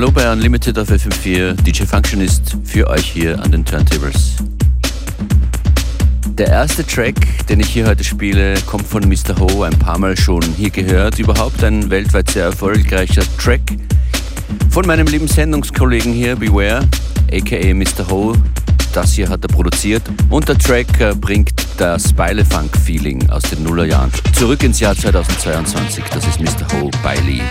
Hallo bei Unlimited auf FM4, DJ Functionist für euch hier an den Turntables. Der erste Track, den ich hier heute spiele, kommt von Mr. Ho, ein paar Mal schon hier gehört. Überhaupt ein weltweit sehr erfolgreicher Track von meinem lieben Sendungskollegen hier, Beware, aka Mr. Ho. Das hier hat er produziert und der Track äh, bringt das Spilefunk-Feeling aus den Nullerjahren zurück ins Jahr 2022. Das ist Mr. Ho Bailey.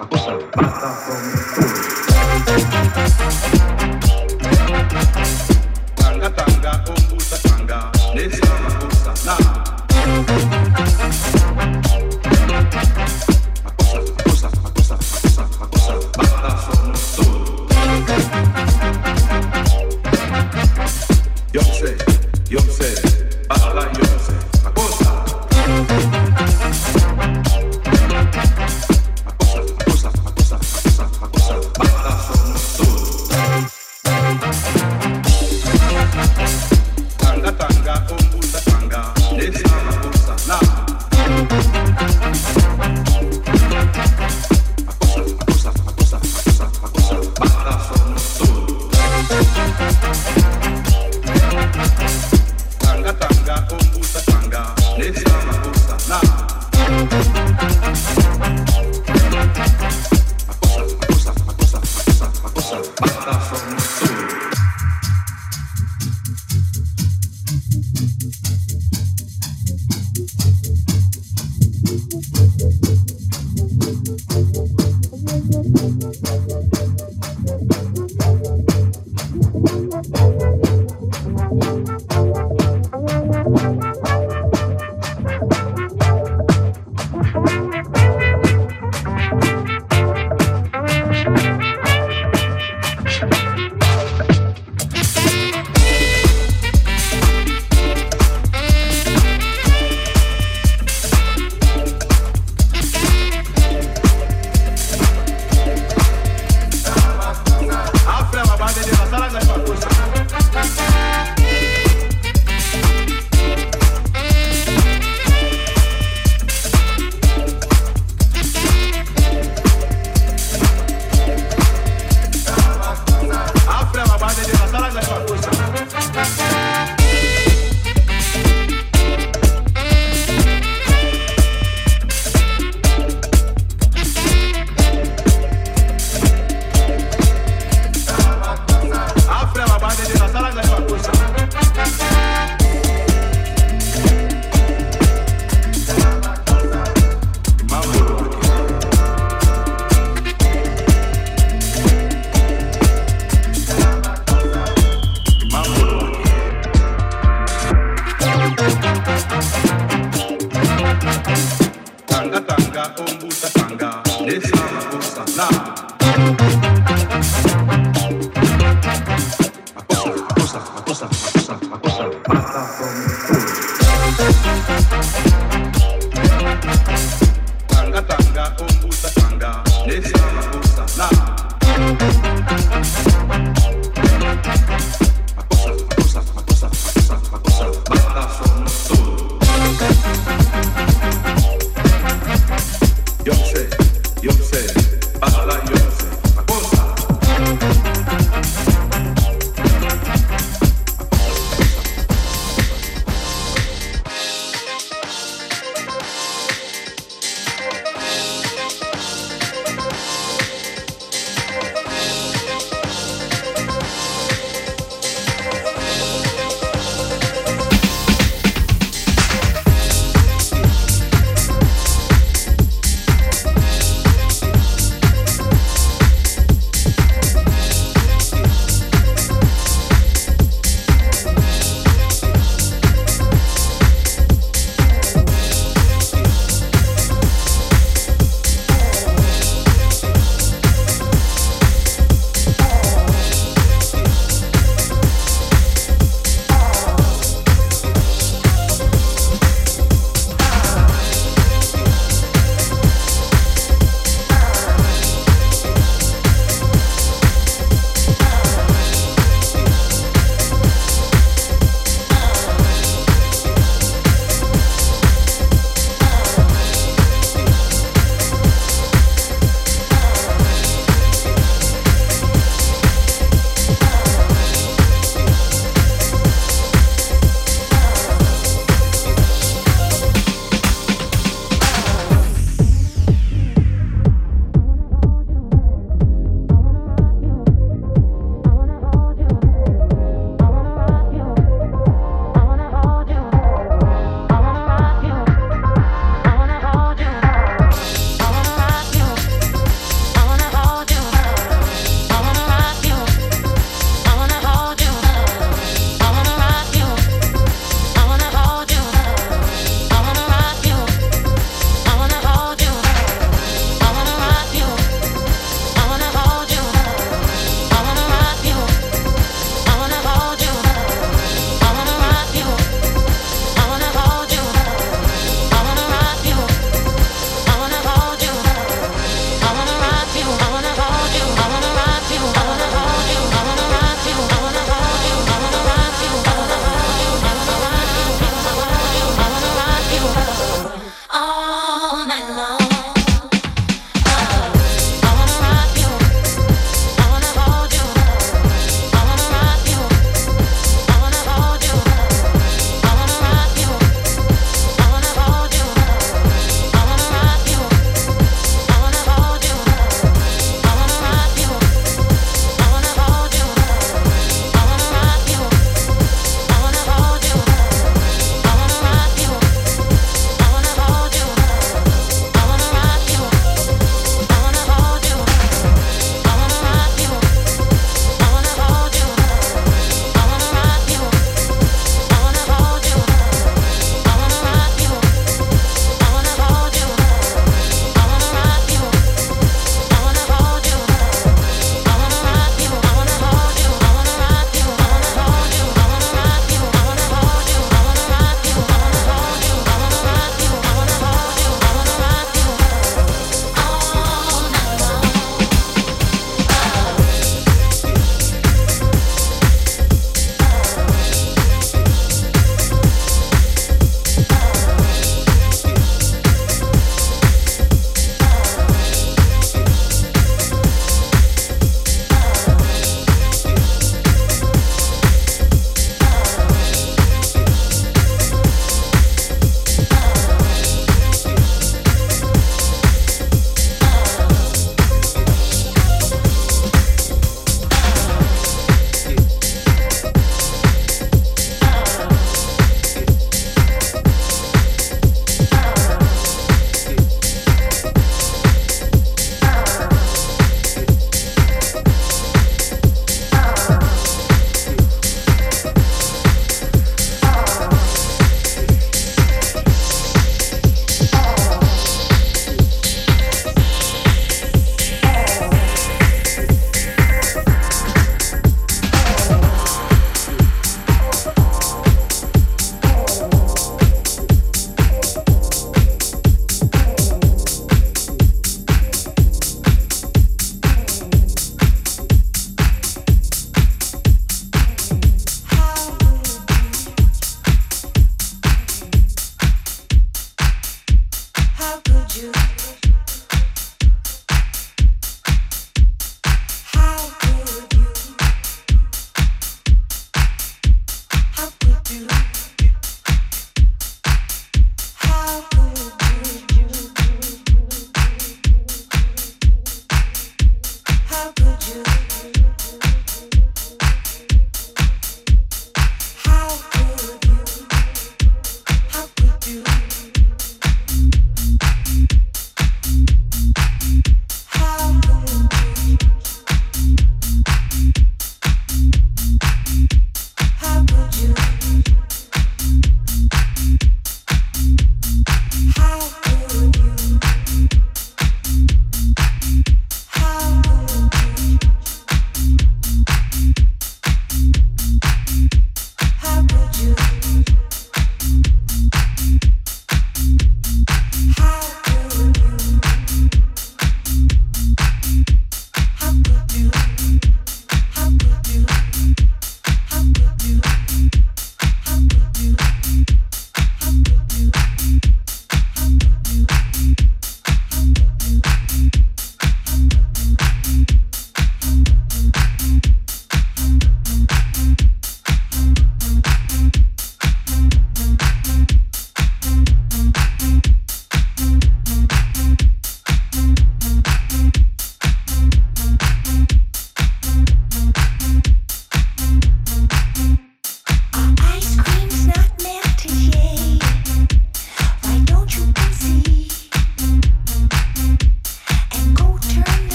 Acusa, pasa conmigo.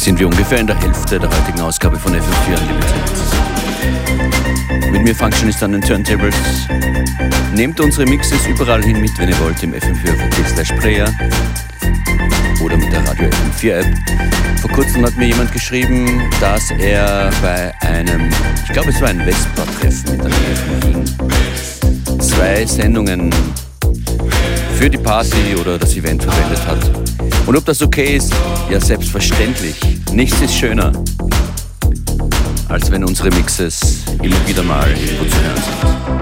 Sind wir ungefähr in der Hälfte der heutigen Ausgabe von FM4 Unlimited. Mit mir Functionist an den Turntables. Nehmt unsere Mixes überall hin mit, wenn ihr wollt, im FM4 slash Player oder mit der Radio FM4 App. Vor kurzem hat mir jemand geschrieben, dass er bei einem, ich glaube es war ein Vespa-Treffen Nähe von Wien, zwei Sendungen für die Party oder das Event verwendet hat. Und ob das okay ist? Ja, selbstverständlich. Nichts ist schöner, als wenn unsere Mixes immer wieder mal irgendwo zu hören sind.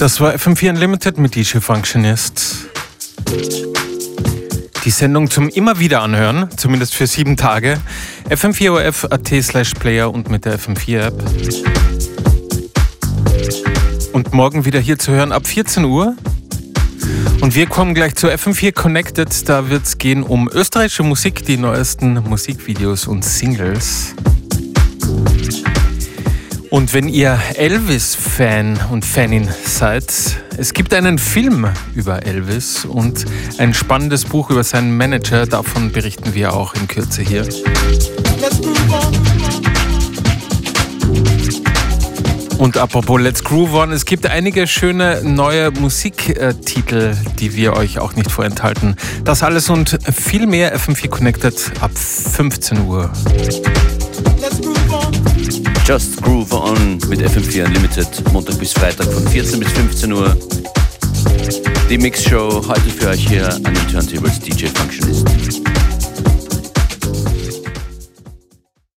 Das war FM4 Unlimited mit DJ Functionist. Die Sendung zum immer wieder anhören, zumindest für sieben Tage. FM4OF.at slash Player und mit der FM4 App. Und morgen wieder hier zu hören ab 14 Uhr. Und wir kommen gleich zu FM4 Connected. Da wird es gehen um österreichische Musik, die neuesten Musikvideos und Singles. Und wenn ihr Elvis-Fan und Fanin seid, es gibt einen Film über Elvis und ein spannendes Buch über seinen Manager. Davon berichten wir auch in Kürze hier. Und apropos Let's Groove On, es gibt einige schöne neue Musiktitel, die wir euch auch nicht vorenthalten. Das alles und viel mehr FM4 Connected ab 15 Uhr. Just Groove On mit FM4 Unlimited, Montag bis Freitag von 14 bis 15 Uhr. Die Mix Show heute für euch hier an den Turntables DJ Functionist.